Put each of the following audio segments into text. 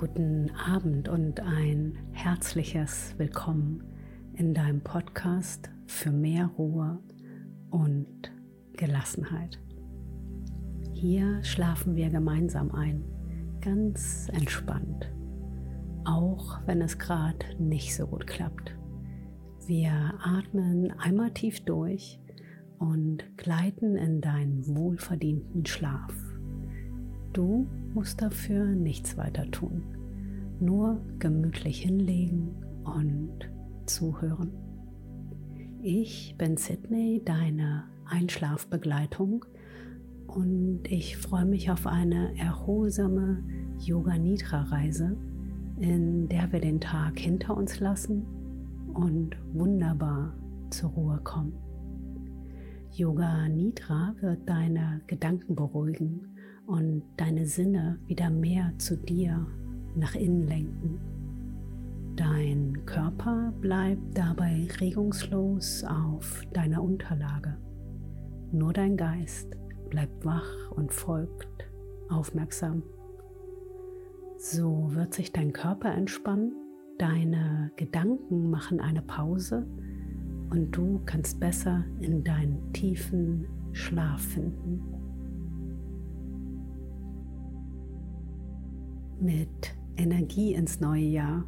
Guten Abend und ein herzliches Willkommen in deinem Podcast für mehr Ruhe und Gelassenheit. Hier schlafen wir gemeinsam ein, ganz entspannt, auch wenn es gerade nicht so gut klappt. Wir atmen einmal tief durch und gleiten in deinen wohlverdienten Schlaf. Du musst dafür nichts weiter tun, nur gemütlich hinlegen und zuhören. Ich bin Sydney, deine Einschlafbegleitung und ich freue mich auf eine erholsame Yoga Nidra Reise, in der wir den Tag hinter uns lassen und wunderbar zur Ruhe kommen. Yoga Nidra wird deine Gedanken beruhigen und deine Sinne wieder mehr zu dir nach innen lenken. Dein Körper bleibt dabei regungslos auf deiner Unterlage. Nur dein Geist bleibt wach und folgt aufmerksam. So wird sich dein Körper entspannen, deine Gedanken machen eine Pause und du kannst besser in deinen tiefen Schlaf finden. Mit Energie ins neue Jahr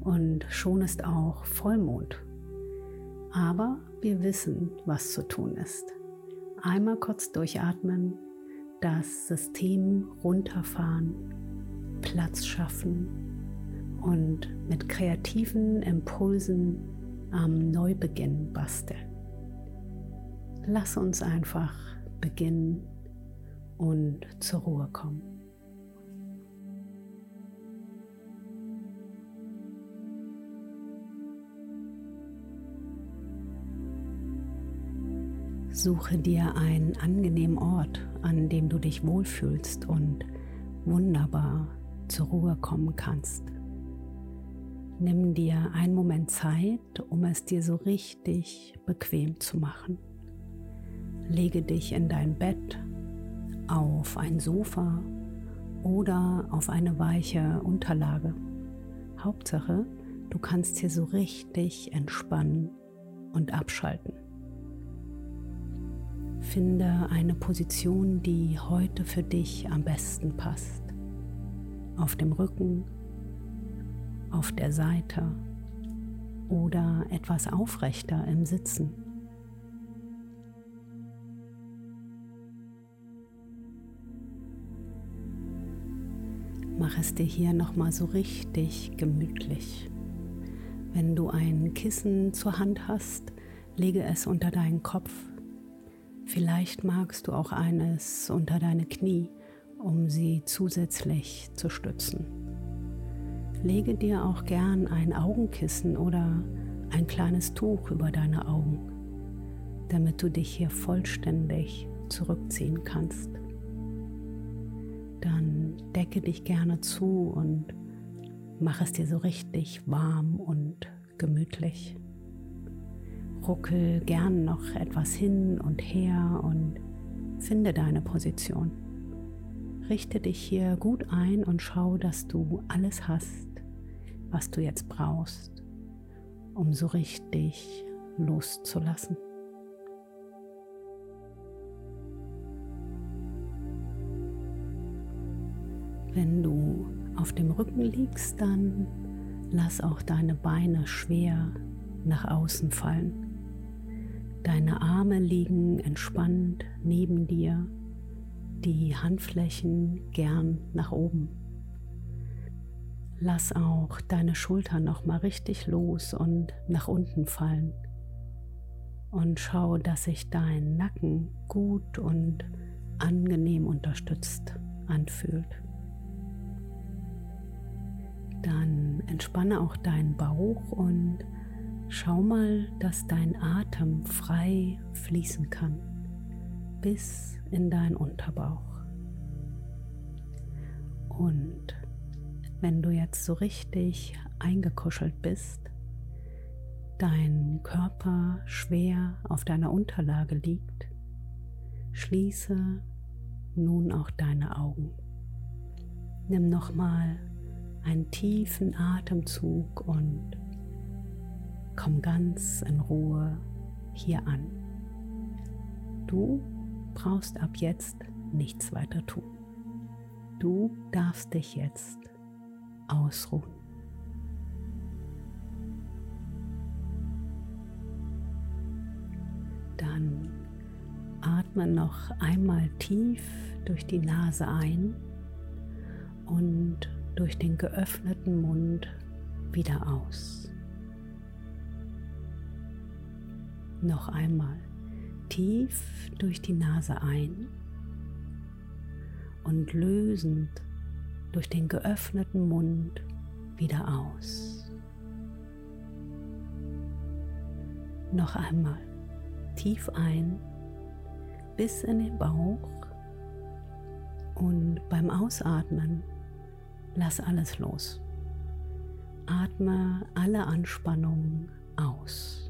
und schon ist auch Vollmond. Aber wir wissen, was zu tun ist. Einmal kurz durchatmen, das System runterfahren, Platz schaffen und mit kreativen Impulsen am Neubeginn basteln. Lass uns einfach beginnen und zur Ruhe kommen. Suche dir einen angenehmen Ort, an dem du dich wohlfühlst und wunderbar zur Ruhe kommen kannst. Nimm dir einen Moment Zeit, um es dir so richtig bequem zu machen. Lege dich in dein Bett, auf ein Sofa oder auf eine weiche Unterlage. Hauptsache, du kannst hier so richtig entspannen und abschalten. Finde eine Position, die heute für dich am besten passt. Auf dem Rücken auf der Seite oder etwas aufrechter im Sitzen. Mach es dir hier nochmal so richtig gemütlich. Wenn du ein Kissen zur Hand hast, lege es unter deinen Kopf. Vielleicht magst du auch eines unter deine Knie, um sie zusätzlich zu stützen. Lege dir auch gern ein Augenkissen oder ein kleines Tuch über deine Augen, damit du dich hier vollständig zurückziehen kannst. Dann decke dich gerne zu und mach es dir so richtig warm und gemütlich. Ruckel gern noch etwas hin und her und finde deine Position. Richte dich hier gut ein und schau, dass du alles hast, was du jetzt brauchst, um so richtig loszulassen. Wenn du auf dem Rücken liegst, dann lass auch deine Beine schwer nach außen fallen. Deine Arme liegen entspannt neben dir, die Handflächen gern nach oben. Lass auch deine Schultern noch mal richtig los und nach unten fallen. Und schau, dass sich dein Nacken gut und angenehm unterstützt anfühlt. Dann entspanne auch deinen Bauch und schau mal, dass dein Atem frei fließen kann bis in deinen Unterbauch. Und wenn du jetzt so richtig eingekuschelt bist, dein Körper schwer auf deiner Unterlage liegt, schließe nun auch deine Augen. Nimm nochmal einen tiefen Atemzug und komm ganz in Ruhe hier an. Du brauchst ab jetzt nichts weiter tun. Du darfst dich jetzt ausruhen. Dann atme noch einmal tief durch die Nase ein und durch den geöffneten Mund wieder aus. Noch einmal tief durch die Nase ein und lösend durch den geöffneten Mund wieder aus. Noch einmal tief ein bis in den Bauch und beim Ausatmen lass alles los. Atme alle Anspannung aus.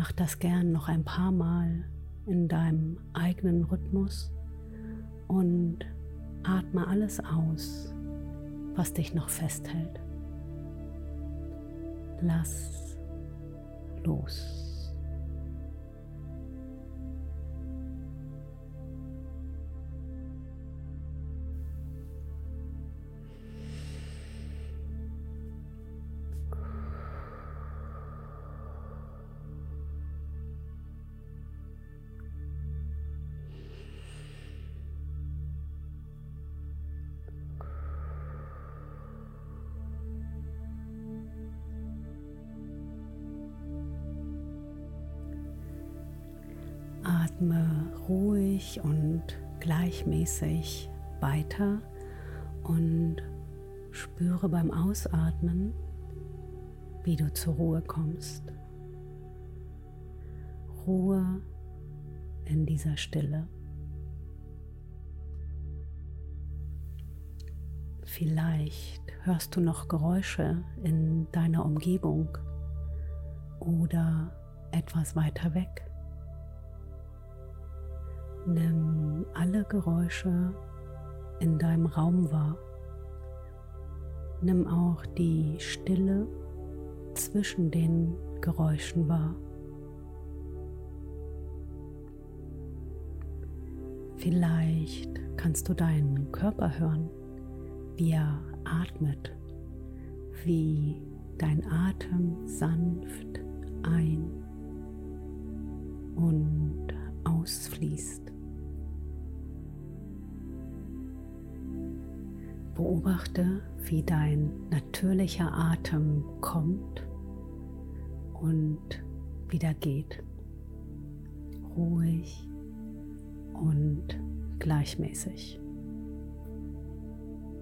Mach das gern noch ein paar Mal in deinem eigenen Rhythmus und atme alles aus, was dich noch festhält. Lass los. Ruhig und gleichmäßig weiter und spüre beim Ausatmen, wie du zur Ruhe kommst. Ruhe in dieser Stille. Vielleicht hörst du noch Geräusche in deiner Umgebung oder etwas weiter weg. Nimm alle Geräusche in deinem Raum wahr. Nimm auch die Stille zwischen den Geräuschen wahr. Vielleicht kannst du deinen Körper hören, wie er atmet, wie dein Atem sanft ein und ausfließt. Beobachte, wie dein natürlicher Atem kommt und wieder geht. Ruhig und gleichmäßig.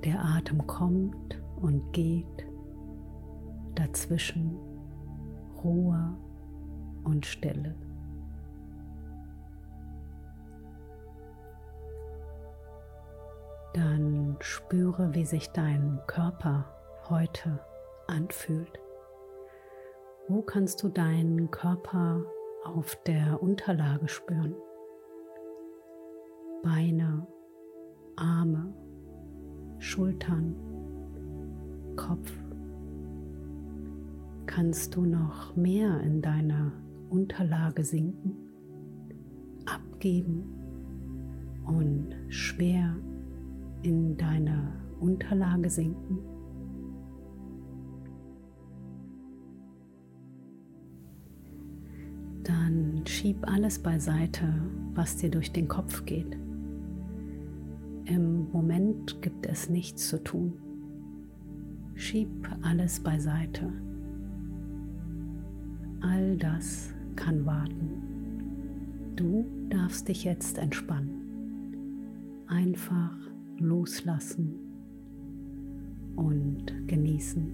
Der Atem kommt und geht, dazwischen Ruhe und Stille. Dann spüre, wie sich dein Körper heute anfühlt. Wo kannst du deinen Körper auf der Unterlage spüren? Beine, Arme, Schultern, Kopf. Kannst du noch mehr in deiner Unterlage sinken, abgeben und schwer in deine Unterlage sinken. Dann schieb alles beiseite, was dir durch den Kopf geht. Im Moment gibt es nichts zu tun. Schieb alles beiseite. All das kann warten. Du darfst dich jetzt entspannen. Einfach loslassen und genießen.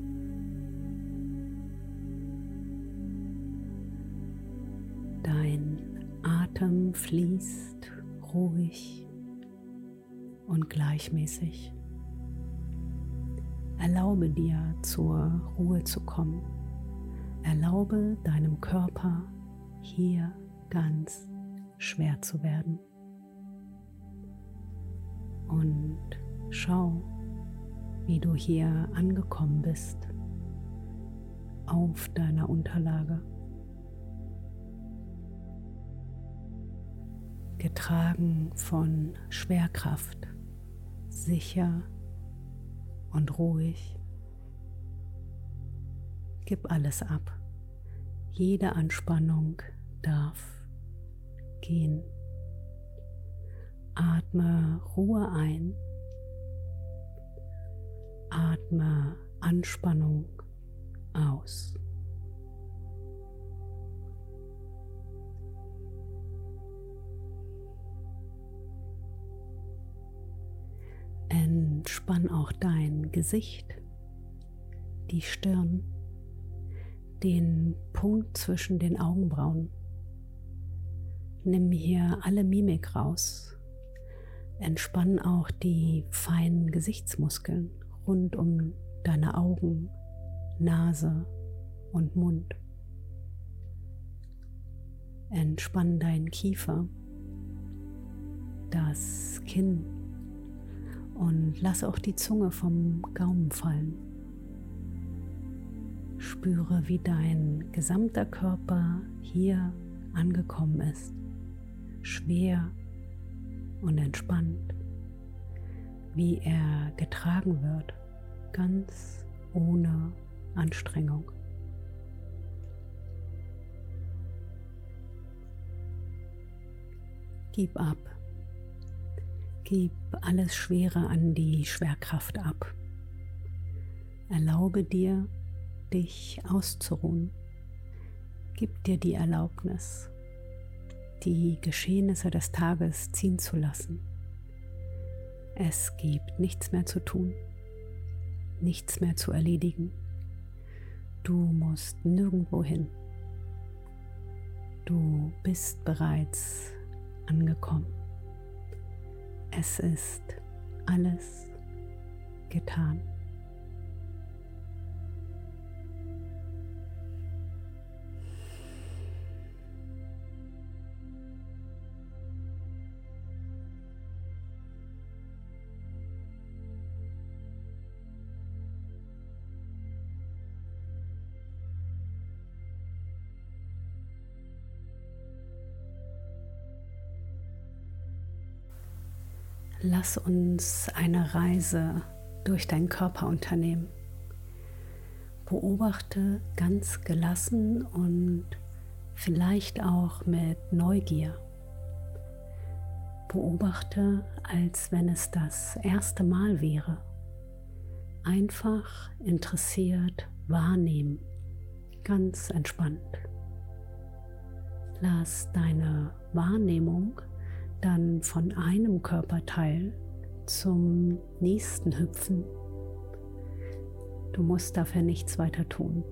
Dein Atem fließt ruhig und gleichmäßig. Erlaube dir zur Ruhe zu kommen. Erlaube deinem Körper hier ganz schwer zu werden und Schau, wie du hier angekommen bist auf deiner Unterlage. Getragen von Schwerkraft, sicher und ruhig. Gib alles ab. Jede Anspannung darf gehen. Atme Ruhe ein. Atme Anspannung aus. Entspann auch dein Gesicht, die Stirn, den Punkt zwischen den Augenbrauen. Nimm hier alle Mimik raus. Entspann auch die feinen Gesichtsmuskeln rund um deine Augen, Nase und Mund. Entspann deinen Kiefer, das Kinn und lass auch die Zunge vom Gaumen fallen. Spüre, wie dein gesamter Körper hier angekommen ist, schwer und entspannt, wie er getragen wird, ganz ohne Anstrengung. Gib ab. Gib alles Schwere an die Schwerkraft ab. Erlaube dir, dich auszuruhen. Gib dir die Erlaubnis, die Geschehnisse des Tages ziehen zu lassen. Es gibt nichts mehr zu tun, nichts mehr zu erledigen. Du musst nirgendwo hin. Du bist bereits angekommen. Es ist alles getan. Lass uns eine Reise durch deinen Körper unternehmen. Beobachte ganz gelassen und vielleicht auch mit Neugier. Beobachte, als wenn es das erste Mal wäre. Einfach interessiert wahrnehmen, ganz entspannt. Lass deine Wahrnehmung dann von einem Körperteil zum nächsten hüpfen. Du musst dafür nichts weiter tun,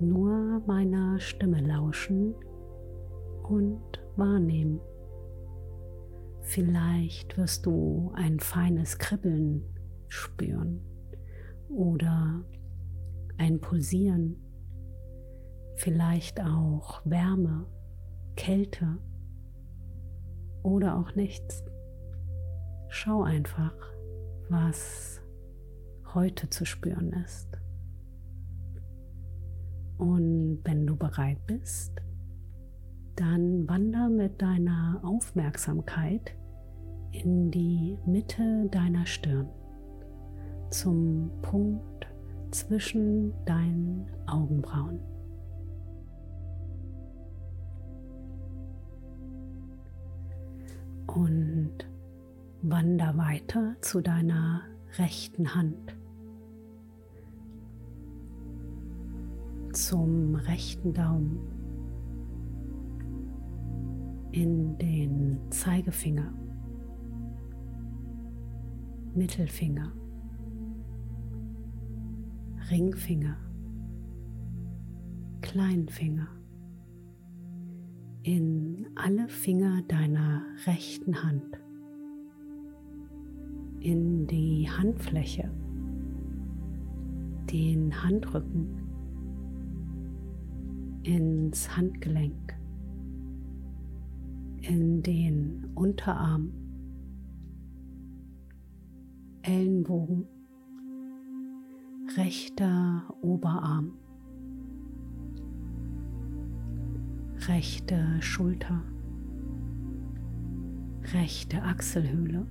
nur meiner Stimme lauschen und wahrnehmen. Vielleicht wirst du ein feines Kribbeln spüren oder ein Pulsieren, vielleicht auch Wärme, Kälte oder auch nichts. Schau einfach, was heute zu spüren ist. Und wenn du bereit bist, dann wander mit deiner Aufmerksamkeit in die Mitte deiner Stirn zum Punkt zwischen deinen Augenbrauen. Und wander weiter zu deiner rechten Hand, zum rechten Daumen, in den Zeigefinger, Mittelfinger, Ringfinger, Kleinfinger. In alle Finger deiner rechten Hand, in die Handfläche, den Handrücken, ins Handgelenk, in den Unterarm, Ellenbogen, rechter Oberarm, rechte Schulter, rechte Achselhöhle,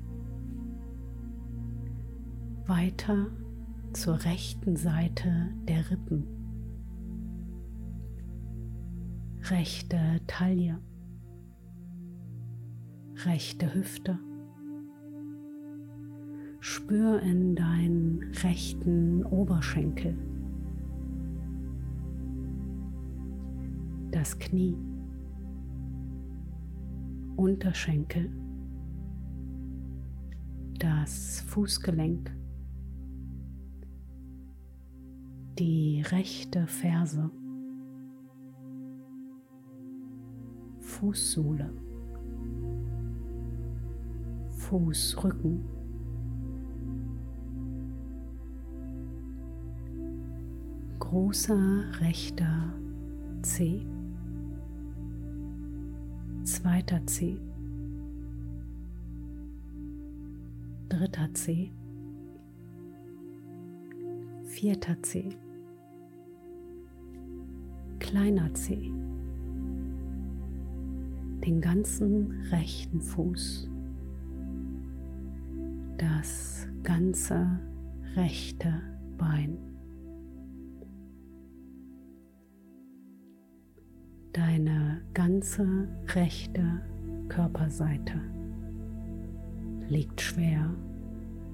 weiter zur rechten Seite der Rippen, rechte Taille, rechte Hüfte. Spür in deinen rechten Oberschenkel, das Knie, Unterschenkel, das Fußgelenk, die rechte Ferse, Fußsohle, Fußrücken. Großer rechter Zeh, zweiter Zeh, dritter Zeh, vierter Zeh, kleiner Zeh, den ganzen rechten Fuß, das ganze rechte Bein. Deine ganze rechte Körperseite liegt schwer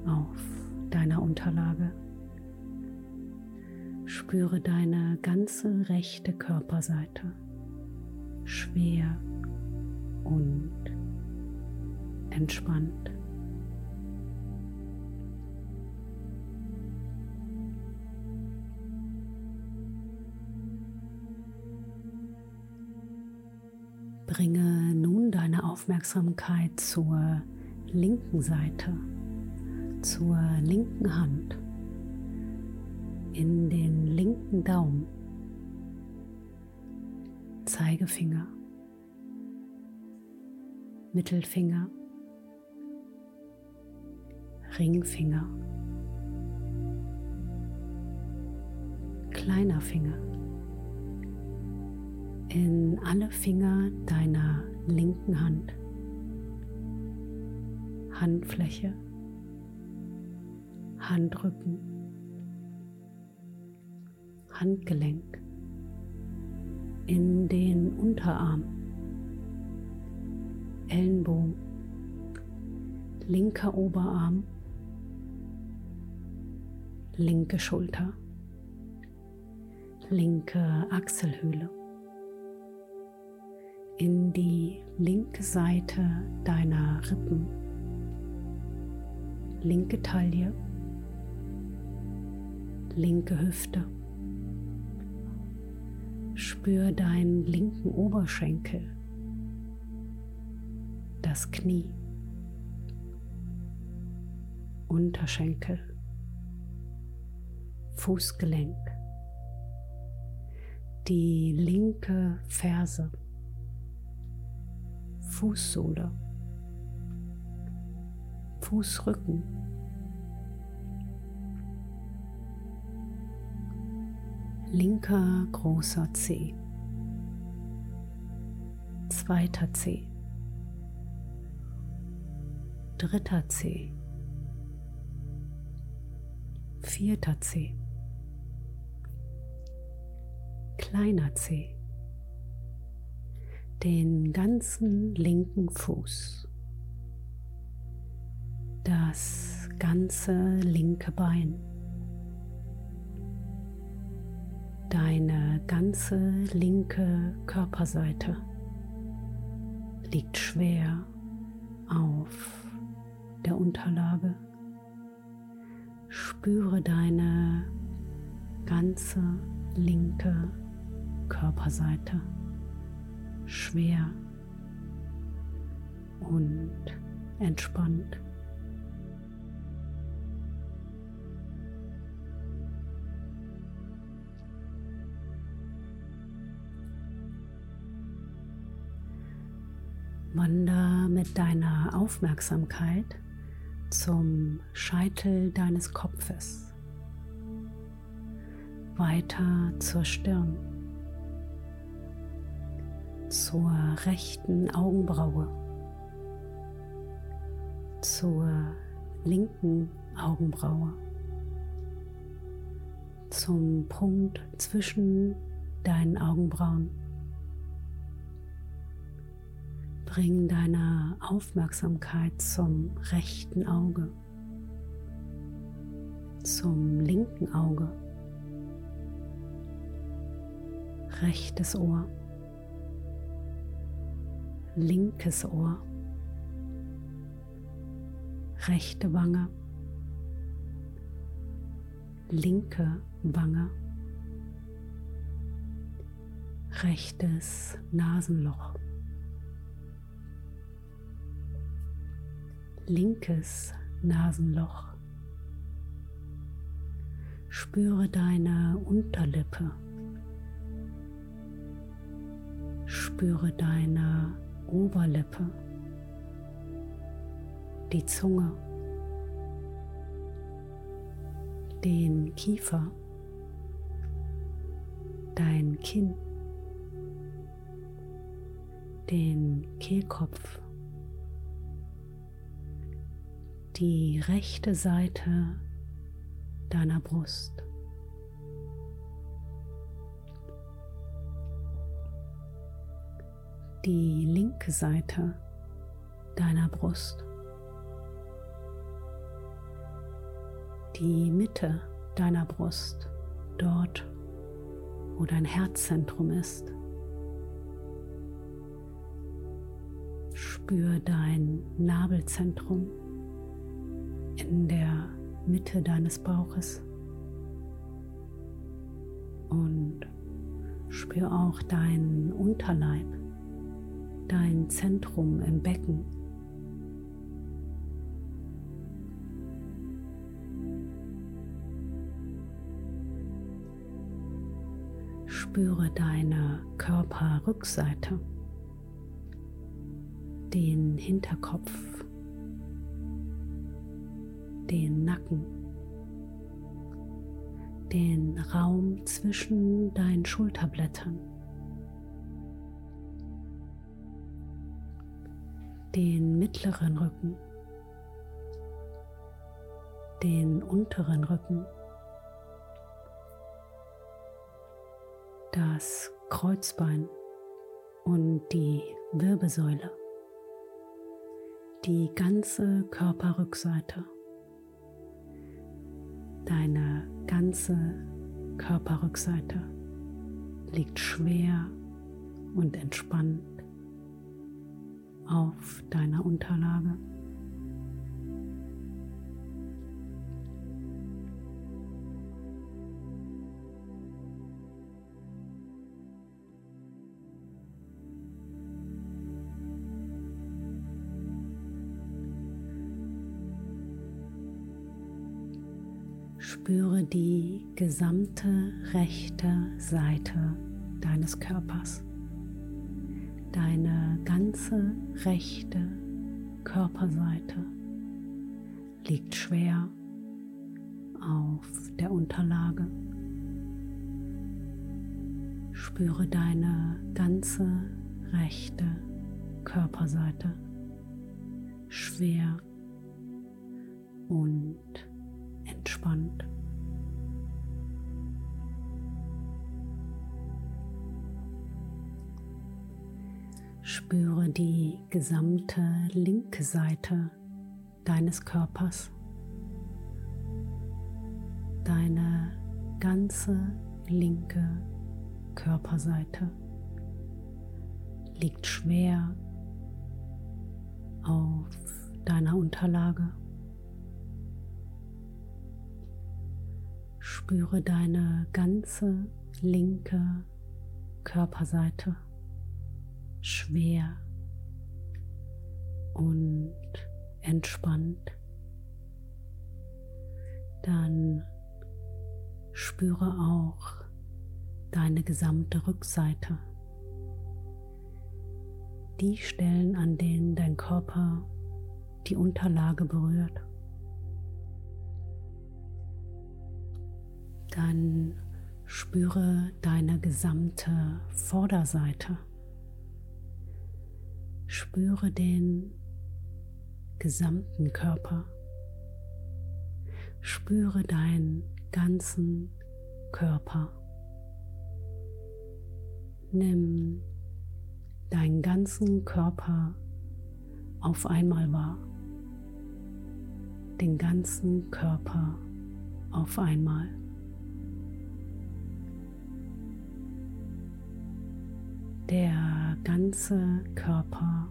auf deiner Unterlage. Spüre deine ganze rechte Körperseite schwer und entspannt. Bringe nun deine Aufmerksamkeit zur linken Seite, zur linken Hand in den linken Daumen, Zeigefinger, Mittelfinger, Ringfinger, kleiner Finger, in alle Finger deiner linken Hand, Handfläche, Handrücken, Handgelenk, in den Unterarm, Ellenbogen, linker Oberarm, linke Schulter, linke Achselhöhle, in die linke Seite deiner Rippen, linke Taille, linke Hüfte. Spür deinen linken Oberschenkel, das Knie, Unterschenkel, Fußgelenk, die linke Ferse, Fußsohle, Fußrücken. Linker großer Zeh, zweiter Zeh, dritter Zeh, vierter Zeh, kleiner Zeh, den ganzen linken Fuß, das ganze linke Bein. Deine ganze linke Körperseite liegt schwer auf der Unterlage. Spüre deine ganze linke Körperseite schwer und entspannt. Wander mit deiner Aufmerksamkeit zum Scheitel deines Kopfes, weiter zur Stirn, zur rechten Augenbraue, zur linken Augenbraue, zum Punkt zwischen deinen Augenbrauen. Bring deine Aufmerksamkeit zum rechten Auge, zum linken Auge, rechtes Ohr, linkes Ohr, rechte Wange, linke Wange, rechtes Nasenloch. linkes Nasenloch. Spüre deine Unterlippe. Spüre deine Oberlippe, die Zunge, den Kiefer, dein Kinn, den Kehlkopf. Die rechte Seite deiner Brust. Die linke Seite deiner Brust. Die Mitte deiner Brust, dort, wo dein Herzzentrum ist. Spür dein Nabelzentrum in der Mitte deines Bauches und spür auch deinen Unterleib, dein Zentrum im Becken. Spüre deine Körperrückseite, den Hinterkopf den Nacken, den Raum zwischen deinen Schulterblättern, den mittleren Rücken, den unteren Rücken, das Kreuzbein und die Wirbelsäule, die ganze Körperrückseite. Deine ganze Körperrückseite liegt schwer und entspannt auf deiner Unterlage. Spüre die gesamte rechte Seite deines Körpers. Deine ganze rechte Körperseite liegt schwer auf der Unterlage. Spüre deine ganze rechte Körperseite schwer und entspannt. Spüre die gesamte linke Seite deines Körpers, deine ganze linke Körperseite liegt schwer auf deiner Unterlage. Spüre deine ganze linke Körperseite schwer und entspannt, dann spüre auch deine gesamte Rückseite. Die Stellen, an denen dein Körper die Unterlage berührt. Dann spüre deine gesamte Vorderseite. Spüre den gesamten Körper. Spüre deinen ganzen Körper. Nimm deinen ganzen Körper auf einmal wahr. Den ganzen Körper auf einmal. Der ganze Körper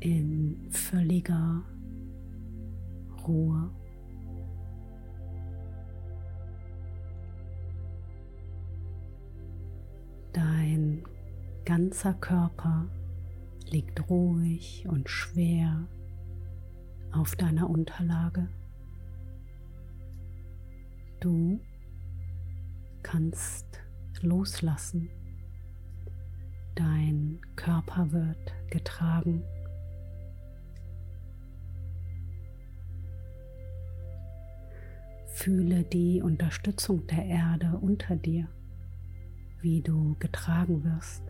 in völliger Ruhe. Dein ganzer Körper liegt ruhig und schwer auf deiner Unterlage. Du kannst loslassen. Dein Körper wird getragen. Fühle die Unterstützung der Erde unter dir, wie du getragen wirst.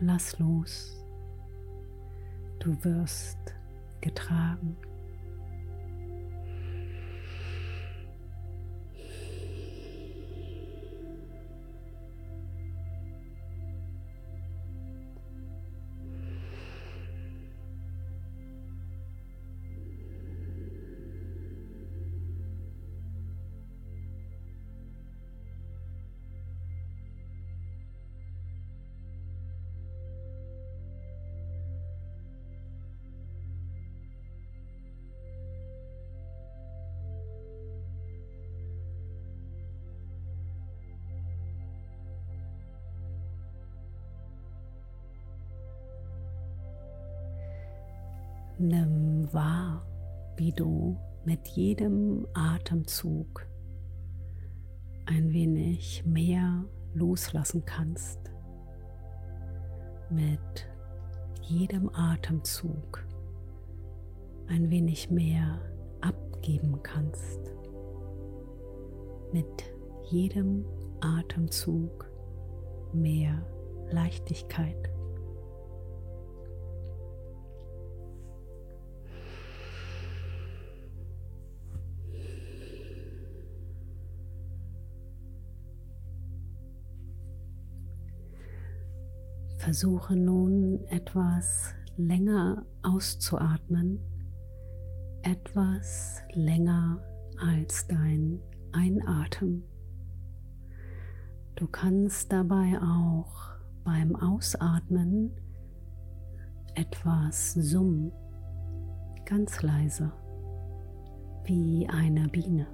Lass los. Du wirst getragen. Nimm wahr, wie du mit jedem Atemzug ein wenig mehr loslassen kannst. Mit jedem Atemzug ein wenig mehr abgeben kannst. Mit jedem Atemzug mehr Leichtigkeit. Versuche nun etwas länger auszuatmen, etwas länger als dein Einatmen. Du kannst dabei auch beim Ausatmen etwas summen, ganz leise, wie eine Biene.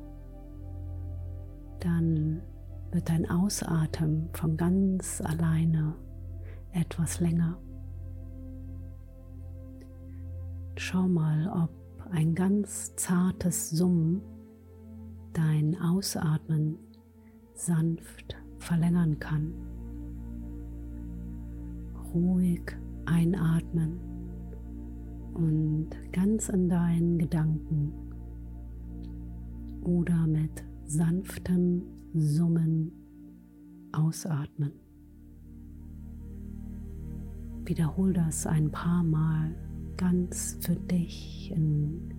Dann wird dein Ausatmen von ganz alleine etwas länger. Schau mal, ob ein ganz zartes Summen dein Ausatmen sanft verlängern kann. Ruhig einatmen und ganz in deinen Gedanken oder mit sanftem Summen ausatmen. Wiederhol das ein paar Mal ganz für dich in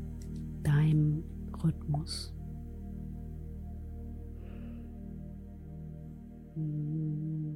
deinem Rhythmus. Mm.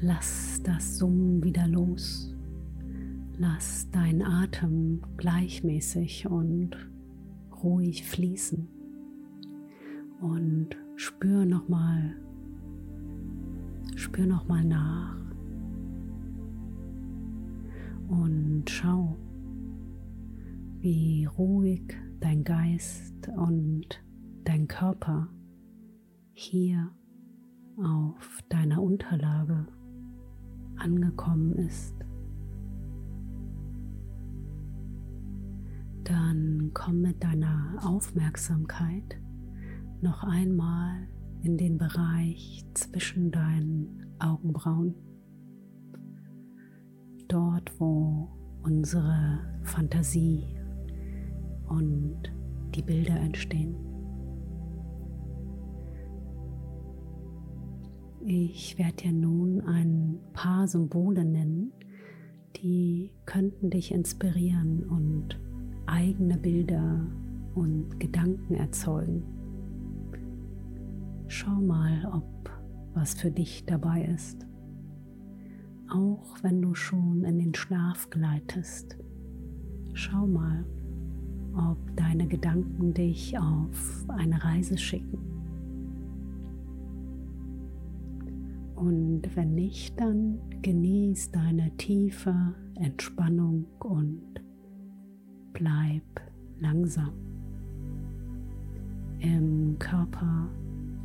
Lass das Summen wieder los. Lass deinen Atem gleichmäßig und ruhig fließen. Und spür nochmal, spür nochmal nach. Und schau, wie ruhig dein Geist und dein Körper hier auf deiner Unterlage angekommen ist. Dann komm mit deiner Aufmerksamkeit noch einmal in den Bereich zwischen deinen Augenbrauen. Dort, wo unsere Fantasie und die Bilder entstehen. Ich werde dir nun ein paar Symbole nennen, die könnten dich inspirieren und eigene Bilder und Gedanken erzeugen. Schau mal, ob was für dich dabei ist. Auch wenn du schon in den Schlaf gleitest, schau mal, ob deine Gedanken dich auf eine Reise schicken. Und wenn nicht, dann genieß deine tiefe Entspannung und bleib langsam im Körper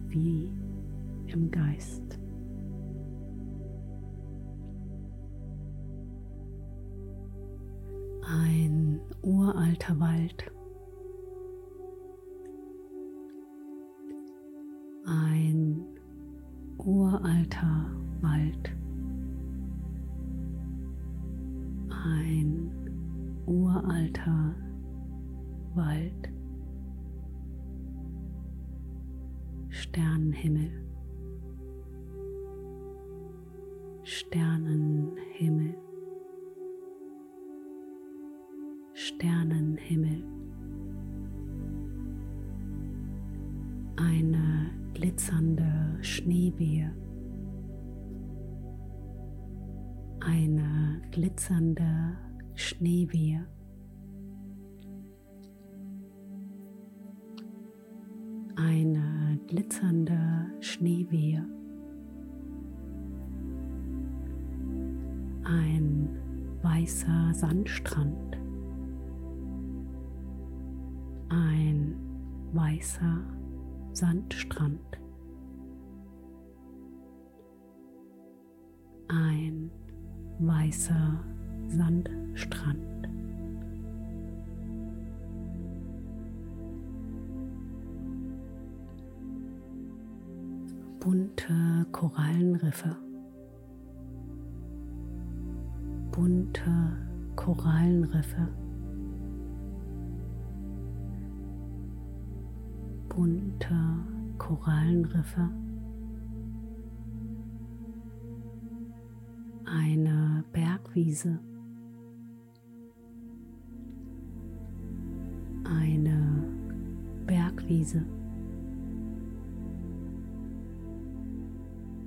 wie im Geist. Ein uralter Wald. Uralter Sandstrand. Ein weißer Sandstrand. Ein weißer Sandstrand. Bunte Korallenriffe. Bunte Korallenriffe. bunte Korallenriffe, eine Bergwiese, eine Bergwiese,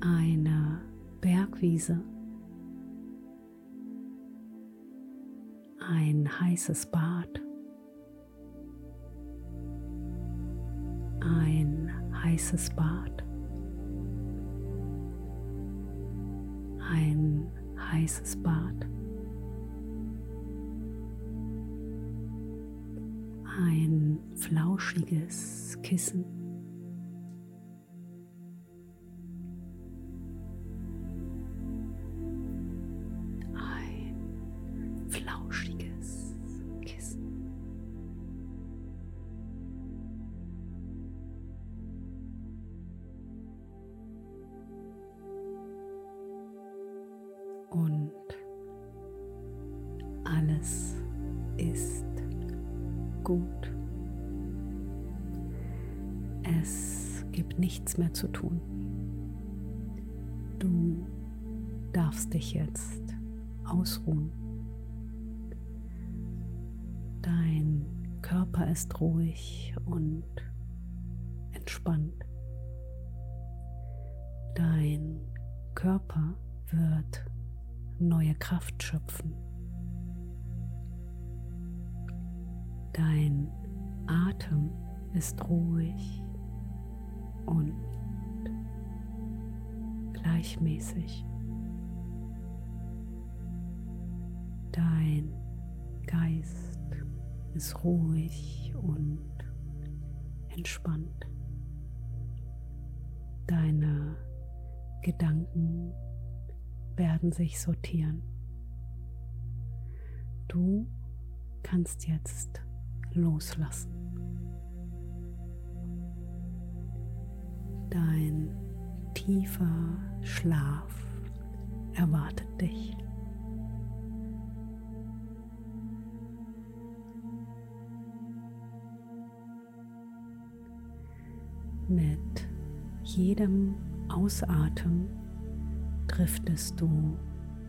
eine Bergwiese, ein heißes Bad. ein heißes Bad, ein heißes Bad, ein flauschiges Kissen. Nichts mehr zu tun. Du darfst dich jetzt ausruhen. Dein Körper ist ruhig und entspannt. Dein Körper wird neue Kraft schöpfen. Dein Atem ist ruhig und gleichmäßig. Dein Geist ist ruhig und entspannt. Deine Gedanken werden sich sortieren. Du kannst jetzt loslassen. Dein tiefer Schlaf erwartet dich. Mit jedem Ausatmen driftest du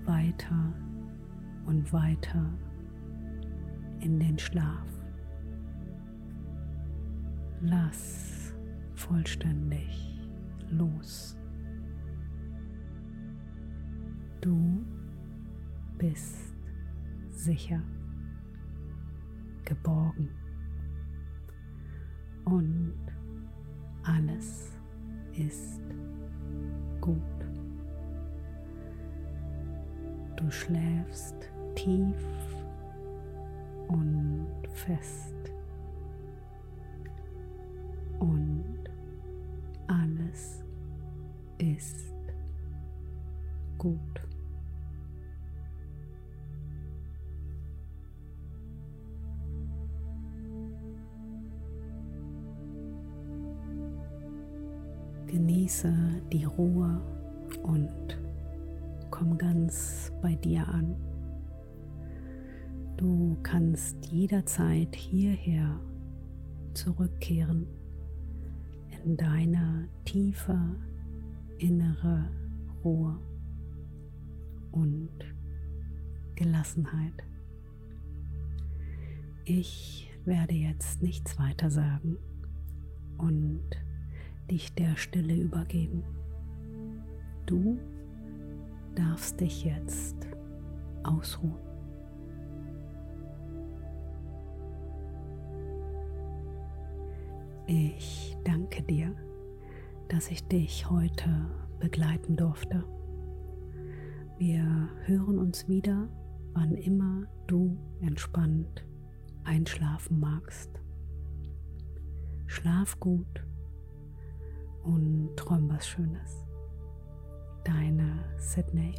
weiter und weiter in den Schlaf. Lass vollständig los. Du bist sicher, geborgen und alles ist gut. Du schläfst tief und fest Genieße die Ruhe und komm ganz bei dir an. Du kannst jederzeit hierher zurückkehren in deine tiefe innere Ruhe und Gelassenheit. Ich werde jetzt nichts weiter sagen und dich der Stille übergeben. Du darfst dich jetzt ausruhen. Ich danke dir, dass ich dich heute begleiten durfte. Wir hören uns wieder, wann immer du entspannt einschlafen magst. Schlaf gut und träum was Schönes. Deine Sydney.